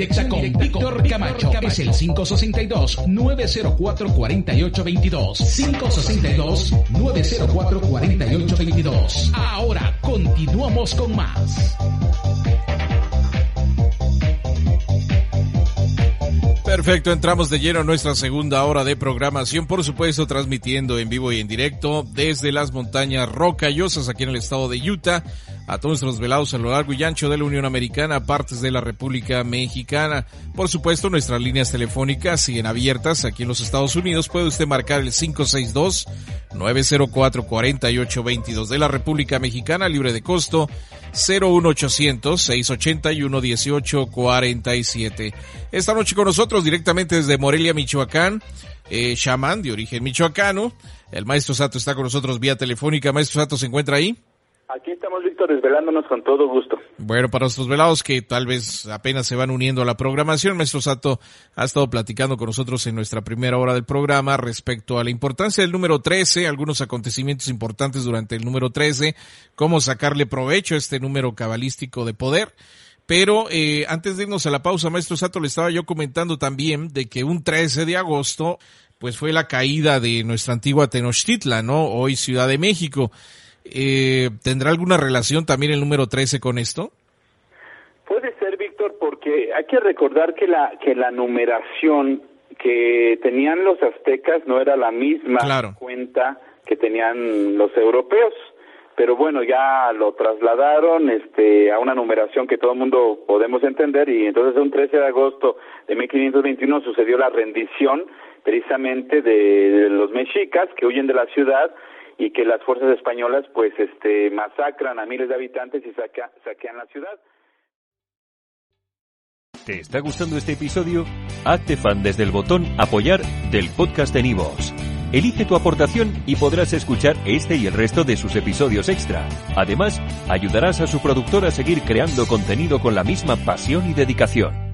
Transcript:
Directa con Víctor Camacho es el 562-904-4822. 562-904-4822. Ahora continuamos con más. Perfecto, entramos de lleno a nuestra segunda hora de programación, por supuesto transmitiendo en vivo y en directo desde las montañas rocallosas aquí en el estado de Utah, a todos nuestros velados a lo largo y ancho de la Unión Americana, partes de la República Mexicana. Por supuesto, nuestras líneas telefónicas siguen abiertas aquí en los Estados Unidos. Puede usted marcar el 562-904-4822 de la República Mexicana, libre de costo, 01800-681-1847. Esta noche con nosotros directamente desde Morelia, Michoacán, eh, chamán de origen michoacano. El maestro Sato está con nosotros vía telefónica. Maestro Sato se encuentra ahí. Aquí estamos, Víctor, desvelándonos con todo gusto. Bueno, para nuestros velados que tal vez apenas se van uniendo a la programación, Maestro Sato ha estado platicando con nosotros en nuestra primera hora del programa respecto a la importancia del número 13, algunos acontecimientos importantes durante el número 13, cómo sacarle provecho a este número cabalístico de poder. Pero eh, antes de irnos a la pausa, Maestro Sato, le estaba yo comentando también de que un 13 de agosto, pues fue la caída de nuestra antigua Tenochtitlan, ¿no? Hoy Ciudad de México. Eh, ¿Tendrá alguna relación también el número 13 con esto? Puede ser, Víctor, porque hay que recordar que la, que la numeración que tenían los aztecas no era la misma Claro. cuenta que tenían los europeos. Pero bueno, ya lo trasladaron este, a una numeración que todo el mundo podemos entender y entonces un 13 de agosto de 1521 sucedió la rendición precisamente de, de los mexicas que huyen de la ciudad y que las fuerzas españolas pues este masacran a miles de habitantes y saquean la ciudad. ¿Te está gustando este episodio? Hazte fan desde el botón Apoyar del podcast de Nivos. Elige tu aportación y podrás escuchar este y el resto de sus episodios extra. Además, ayudarás a su productor a seguir creando contenido con la misma pasión y dedicación.